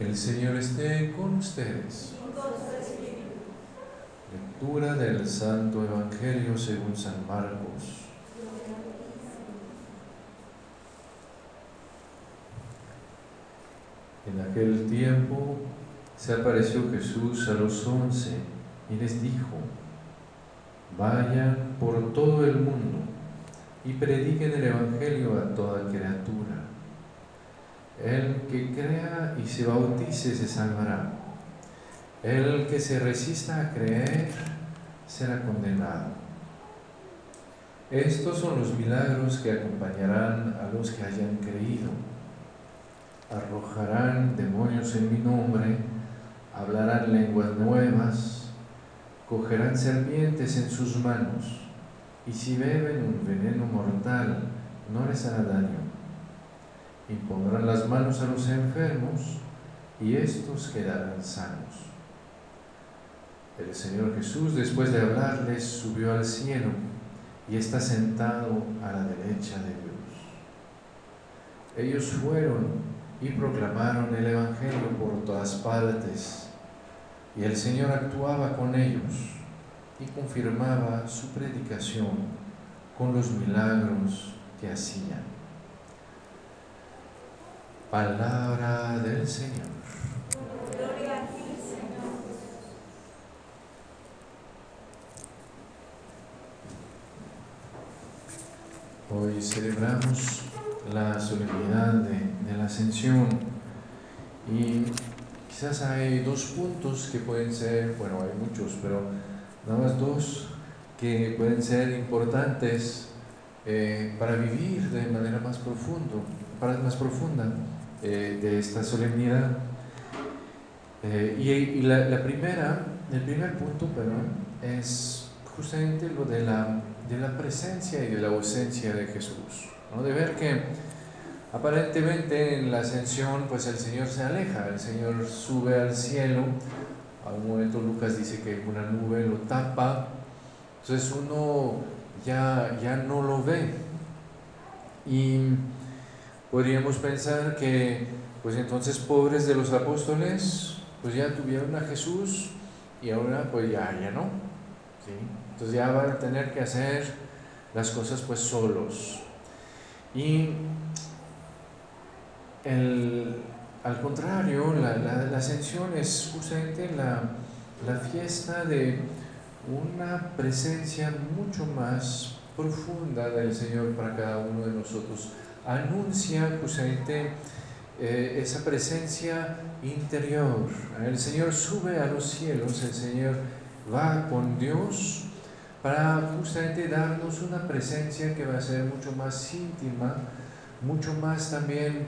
El Señor esté con ustedes. Lectura del Santo Evangelio según San Marcos. En aquel tiempo se apareció Jesús a los once y les dijo, vayan por todo el mundo y prediquen el Evangelio a toda criatura. El que crea y se bautice se salvará. El que se resista a creer será condenado. Estos son los milagros que acompañarán a los que hayan creído. Arrojarán demonios en mi nombre, hablarán lenguas nuevas, cogerán serpientes en sus manos, y si beben un veneno mortal, no les hará daño impondrán las manos a los enfermos y estos quedarán sanos. El Señor Jesús, después de hablarles, subió al cielo y está sentado a la derecha de Dios. Ellos fueron y proclamaron el Evangelio por todas partes, y el Señor actuaba con ellos y confirmaba su predicación con los milagros que hacían. Palabra del Señor. Gloria a ti, Señor Hoy celebramos la solemnidad de, la ascensión y quizás hay dos puntos que pueden ser, bueno, hay muchos, pero nada más dos que pueden ser importantes eh, para vivir de manera más, profundo, para, más profunda. Eh, de esta solemnidad. Eh, y, la, primera, el primer punto, perdón, es justamente lo de la, de la presencia y de la ausencia de Jesús. ¿no? De ver que aparentemente en la ascensión, pues el Señor se aleja, el Señor sube al cielo. A un momento Lucas dice que una nube lo tapa. Entonces uno ya, ya no lo ve. Y Podríamos pensar que, pues entonces, pobres de los apóstoles, pues ya tuvieron a Jesús y ahora pues ya, ya no. Entonces ya van a tener que hacer las cosas pues solos. Y al contrario, la, la, ascensión es justamente la, la fiesta de una presencia mucho más profunda del Señor para cada uno de nosotros anuncia justamente eh, esa presencia interior. El Señor sube a los cielos, el Señor va con Dios para justamente darnos una presencia que va a ser mucho más íntima, mucho más también,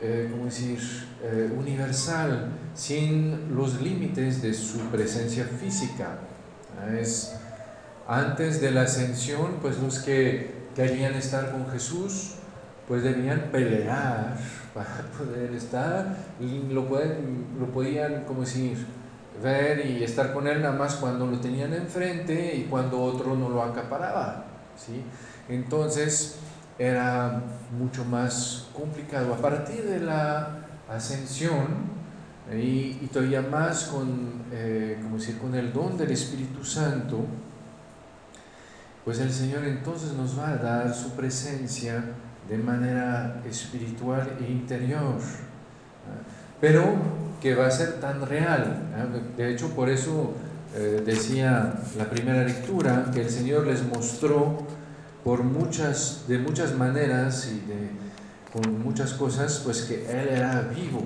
eh, decir, eh, universal, sin los límites de su presencia física. Es antes de la ascensión, pues los que querían estar con Jesús, pues debían pelear para poder estar, y lo, pueden, lo podían, como decir, ver y estar con él nada más cuando lo tenían enfrente y cuando otro no lo acaparaba, ¿sí? Entonces era mucho más complicado. A partir de la ascensión, y, todavía más con, eh, como decir, con el don del Espíritu Santo, pues el Señor entonces nos va a dar su presencia de manera espiritual e interior, pero que va a ser tan real. De hecho, por eso eh, decía la primera lectura que el Señor les mostró por muchas, de muchas maneras y con muchas cosas, pues que Él era vivo,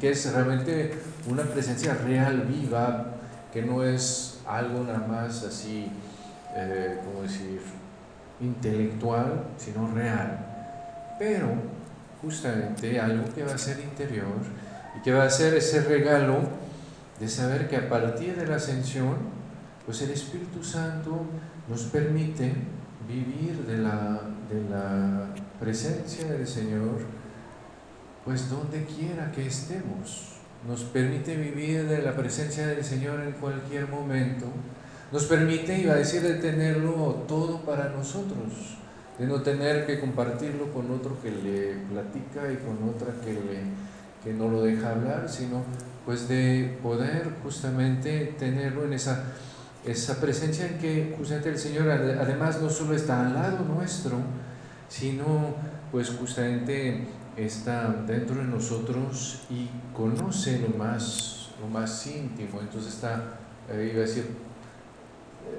que es realmente una presencia real, viva, que no es algo nada más así, eh, como decir, intelectual, sino real pero justamente algo que va a ser interior y que va a ser ese regalo de saber que a partir de la ascensión, pues el Espíritu Santo nos permite vivir de la, de la presencia del Señor, pues donde quiera que estemos. Nos permite vivir de la presencia del Señor en cualquier momento. Nos permite, iba a decir, de tenerlo todo para nosotros de no tener que compartirlo con otro que le platica y con otra que le, que no lo deja hablar, sino pues de poder justamente tenerlo en esa, esa presencia en que justamente el Señor además no solo está al lado nuestro, sino pues justamente está dentro de nosotros y conoce lo más, lo más íntimo, entonces está, eh, iba a decir,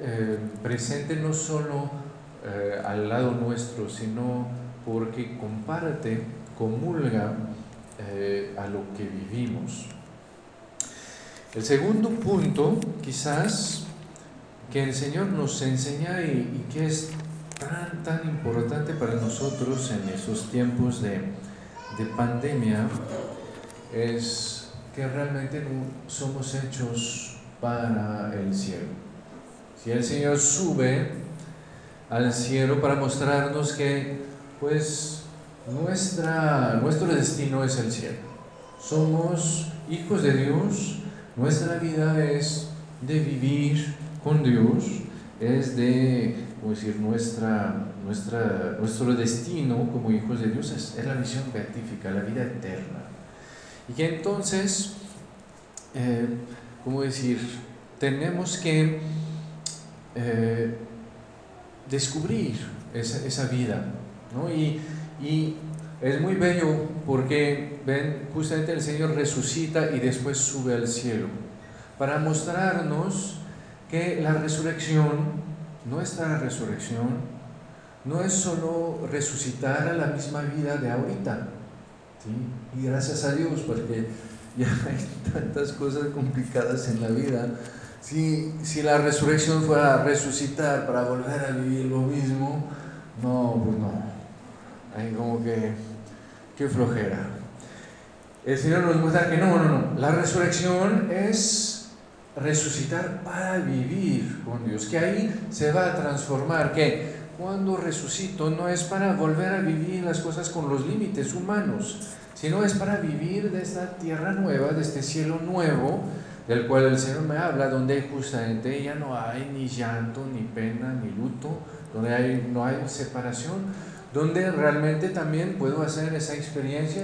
eh, presente no solo eh, al lado nuestro, sino porque comparte, comulga a lo que vivimos. El segundo punto, quizás, que el Señor nos enseña y, y que es tan, tan importante para nosotros en esos tiempos de, de pandemia es que realmente somos hechos para el cielo. Si el Señor sube al cielo para mostrarnos que pues nuestra, nuestro destino es el cielo. Somos hijos de Dios, nuestra vida es de vivir con Dios, es de decir, nuestra, nuestra, nuestro destino como hijos de Dios es, la visión beatífica, la vida eterna. Y que entonces, eh, ¿cómo decir? Tenemos que eh, descubrir esa, esa vida, ¿no? Y, y es muy bello porque, ven, justamente el Señor resucita y después sube al cielo, para mostrarnos que la resurrección nuestra resurrección no es solo resucitar a la misma vida de ahorita. ¿sí? Y gracias a Dios, porque ya hay tantas cosas complicadas en la vida. Si, si la resurrección fuera resucitar para volver a vivir lo mismo, no, pues no. Hay como que, qué flojera. El Señor nos muestra que no, no, no. La resurrección es resucitar para vivir con Dios, que ahí se va a transformar, que cuando resucito no es para volver a vivir las cosas con los límites humanos, sino es para vivir de esta tierra nueva, de este cielo nuevo, del cual el Señor me habla, donde justamente ya no hay ni llanto, ni pena, ni luto, donde hay, no hay separación, donde realmente también puedo hacer esa experiencia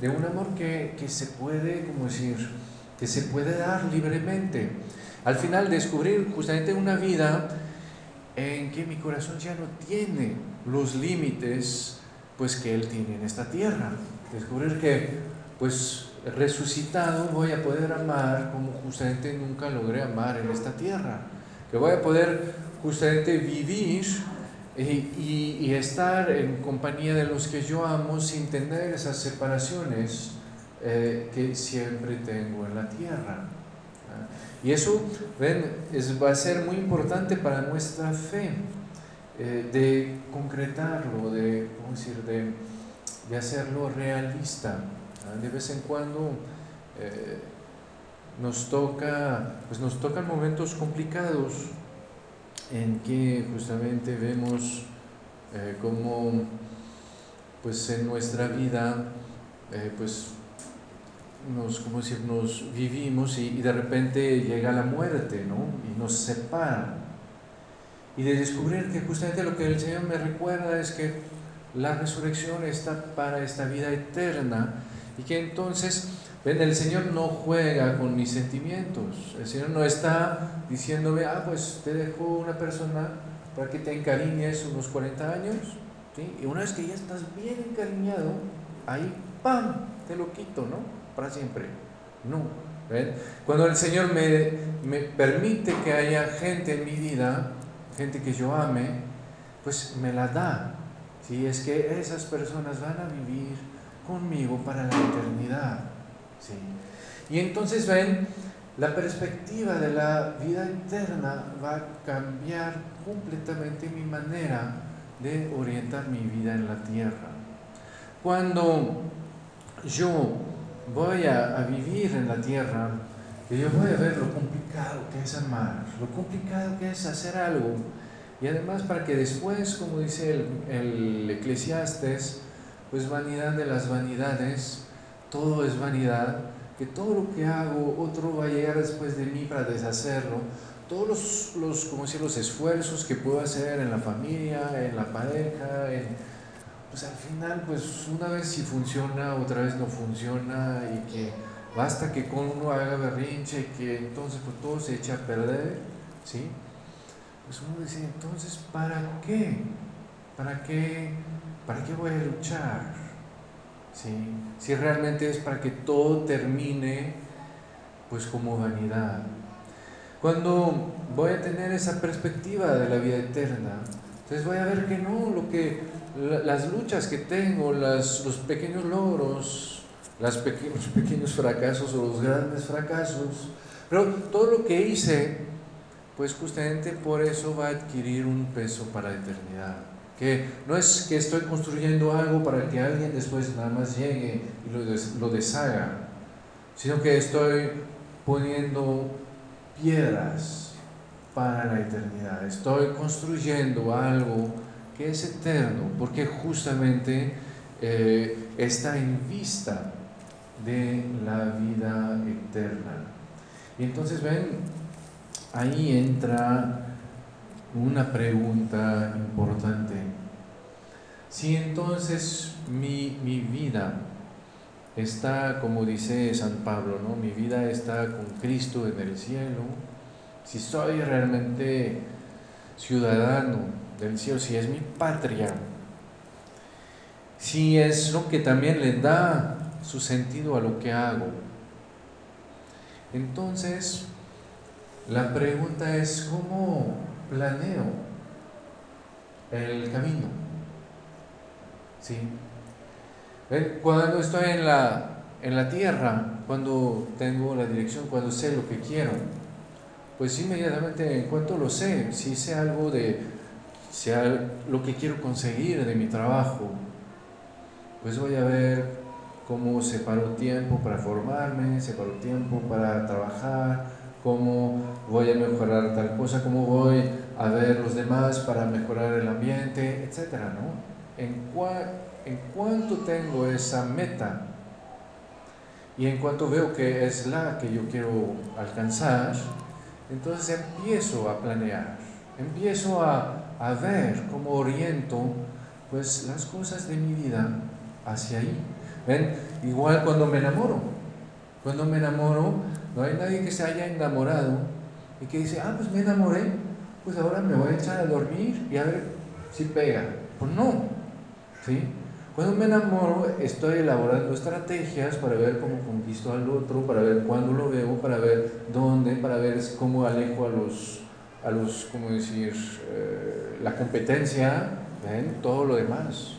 de un, amor que, que se puede, como decir, que se puede dar libremente. Al final descubrir justamente una vida en que mi corazón ya no tiene los límites pues que él tiene en esta tierra. Descubrir que pues resucitado voy a poder amar como justamente nunca logré amar en esta tierra. Que voy a poder justamente vivir y, y estar en compañía de los que yo amo sin tener esas separaciones eh, que siempre tengo en la tierra. Y eso, ven, es, va a ser muy importante para nuestra fe, eh, de concretarlo, de, ¿cómo decir? de, de hacerlo realista. De vez en cuando eh, nos toca, pues nos tocan momentos complicados en que justamente vemos cómo pues en nuestra vida pues nos, como decir, nos vivimos y, de repente llega la muerte, ¿no? Y nos separa. Y de descubrir que justamente lo que el Señor me recuerda es que la resurrección está para esta vida eterna y que entonces, ven, el Señor no juega con mis sentimientos. El Señor no está diciéndome, ah, pues te dejo una persona para que te encariñes unos 40 años. ¿sí? Y una vez que ya estás bien encariñado, ahí, ¡pam!, te lo quito, ¿no? para siempre. No. Cuando el Señor me, me permite que haya gente en mi vida, gente que yo ame, pues me la da. Si es que esas personas van a vivir conmigo para la eternidad. ¿sí? Y entonces ven, la perspectiva de la vida eterna va a cambiar completamente mi manera de orientar mi vida en la tierra. Cuando yo voy a, vivir en la tierra yo voy a ver lo complicado que es amar, lo complicado que es hacer algo. Y además para que después, como dice el, el eclesiastes, pues vanidad de las vanidades, todo es vanidad, que todo lo que hago, otro va a llegar después de mí para deshacerlo. Todos los, los, como decir, los esfuerzos que puedo hacer en la familia, en la pareja, en pues al final, pues una vez sí funciona, otra vez no funciona y que basta que con uno haga berrinche y que entonces pues todo se echa a perder, ¿sí? Pues uno dice, entonces, ¿para qué? ¿Para qué? ¿Para qué voy a luchar? ¿Sí? Si realmente es para que todo termine pues como vanidad. Cuando voy a tener esa perspectiva de la vida eterna, entonces voy a ver que no, lo que, las luchas que tengo, las, los pequeños logros, los pequeños fracasos o los grandes fracasos, pero todo lo que hice, pues justamente por eso va a adquirir un peso para la eternidad. Que no es que estoy construyendo algo para que alguien después nada más llegue y lo, lo deshaga, sino que estoy poniendo piedras para la eternidad. Estoy construyendo algo que es eterno, porque justamente eh, está en vista de la vida eterna. Y entonces ven, ahí entra una pregunta importante. Si entonces mi, mi vida está, como dice San Pablo, ¿no? mi vida está con Cristo en el cielo, si soy realmente ciudadano del cielo, si es mi patria, si es lo que también le da su sentido a lo que hago. Entonces, la pregunta es, ¿cómo planeo el camino? ¿Sí? Cuando estoy en la, en la tierra, cuando tengo la dirección, cuando sé lo que quiero, pues inmediatamente en cuanto lo sé, si sé algo de sea lo que quiero conseguir de mi trabajo, pues voy a ver cómo separo tiempo para formarme, separo tiempo para trabajar, cómo voy a mejorar tal cosa, cómo voy a ver los demás para mejorar el ambiente, etcétera, ¿no? En, en cuanto tengo esa meta y en cuanto veo que es la que yo quiero alcanzar, entonces empiezo a planear, empiezo a, a ver cómo oriento pues las cosas de mi vida hacia ahí. ¿Ven? Igual cuando me enamoro. Cuando me enamoro, no hay nadie que se haya enamorado y que dice, ah, pues me enamoré, pues ahora me voy a echar a dormir y a ver si pega. Pues no. ¿Sí? Cuando me enamoro, estoy elaborando estrategias para ver cómo conquisto al otro, para ver cuándo lo veo, para ver dónde, para ver cómo alejo a los, a los ¿cómo decir?, eh, la competencia, ¿ven? todo lo demás.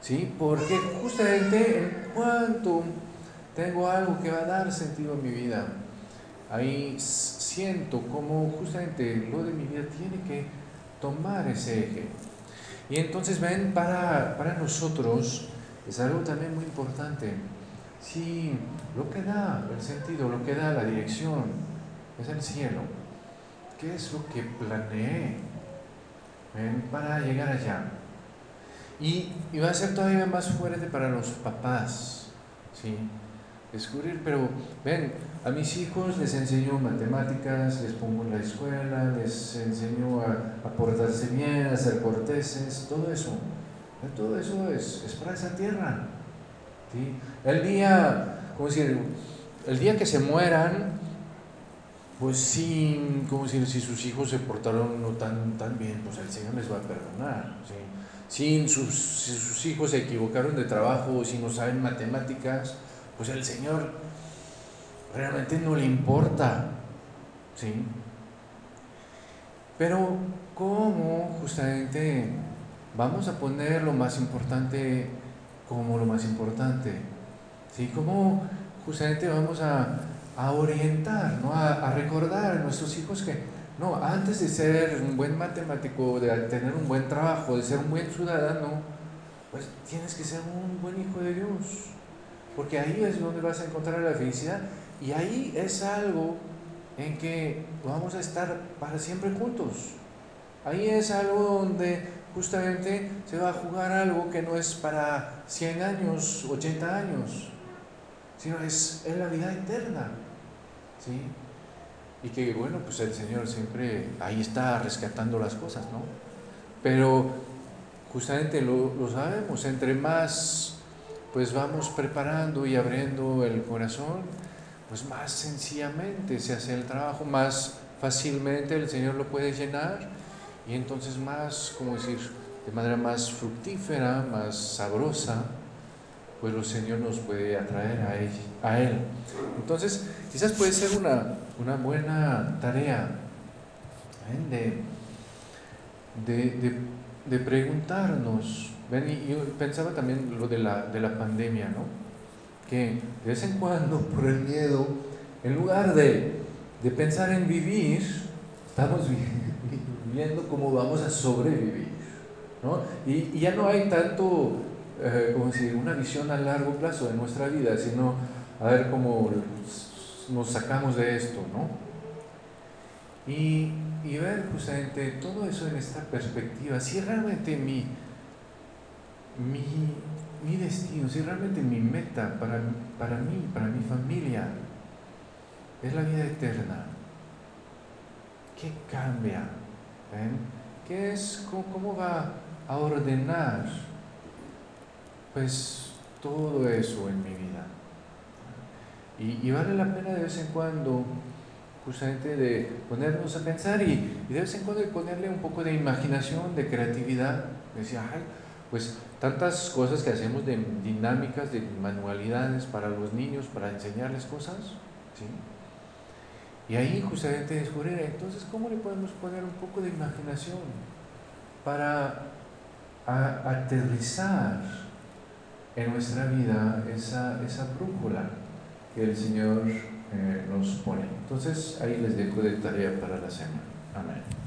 ¿Sí? Porque justamente en cuanto tengo algo que va a dar sentido a mi vida, ahí siento como justamente lo de mi vida tiene que tomar ese eje. Y entonces ven, para, para nosotros es algo también muy importante. Si lo que da el sentido, lo que da la dirección es el cielo, ¿qué es lo que planeé ven, para llegar allá? Y, y, va a ser todavía más fuerte para los papás, ¿sí? Descubrir, pero ven, a mis hijos les enseño matemáticas, les pongo en la escuela, les enseño a, portarse bien, a ser corteses, todo eso. Todo eso es, es para esa tierra. ¿sí? El día, ¿cómo decir? El día que se mueran, pues sí, como decir, si sus hijos se portaron no tan, tan bien, pues el Señor les va a perdonar. ¿sí? Si, sus, si sus hijos se equivocaron de trabajo, si no saben matemáticas, pues el Señor realmente no le importa. ¿Sí? Pero ¿cómo justamente vamos a poner lo más importante como lo más importante? ¿Sí? ¿Cómo justamente vamos a, orientar, ¿no? a, recordar a nuestros hijos que, no, antes de ser un buen matemático, de tener un buen trabajo, de ser un buen ciudadano, pues tienes que ser un buen hijo de Dios. Porque ahí es donde vas a encontrar la felicidad y ahí es algo en que vamos a estar para siempre juntos. Ahí es algo donde justamente se va a jugar algo que no es para 100 años, 80 años, sino es, en la vida eterna. ¿sí? Y que bueno, pues el Señor siempre ahí está rescatando las cosas, ¿no? Pero justamente lo, lo sabemos, entre más pues vamos preparando y abriendo el corazón, pues más sencillamente se hace el trabajo, más fácilmente el Señor lo puede llenar y entonces más, como decir, de manera más fructífera, más sabrosa, pues el Señor nos puede atraer a Él. A él. Entonces, quizás puede ser una, una buena tarea ¿eh? de, de, de, preguntarnos. Y yo pensaba también lo de la, de la pandemia, ¿no? Que de vez en cuando, por el miedo, en lugar de, de pensar en vivir, estamos viendo cómo vamos a sobrevivir. ¿no? Y, ya no hay tanto eh, como decir, una visión a largo plazo de nuestra vida, sino a ver cómo nos sacamos de esto, ¿no? Y, y ver justamente todo eso en esta perspectiva, si realmente mi, mi, mi destino, si realmente mi meta para, para mí, para mi familia, es la vida eterna, ¿qué cambia? ¿Qué es, cómo, cómo va a ordenar pues todo eso en mi vida. Y, vale la pena de vez en cuando justamente de ponernos a pensar y, de vez en cuando de ponerle un poco de imaginación, de creatividad. Decía, ay, pues tantas cosas que hacemos de dinámicas, de manualidades para los niños, para enseñarles cosas. ¿sí? Y ahí justamente descubrir, entonces, ¿cómo le podemos poner un poco de imaginación para aterrizar en nuestra vida esa, esa brújula que el Señor eh, nos pone. Entonces ahí les dejo de tarea para la semana. Amén.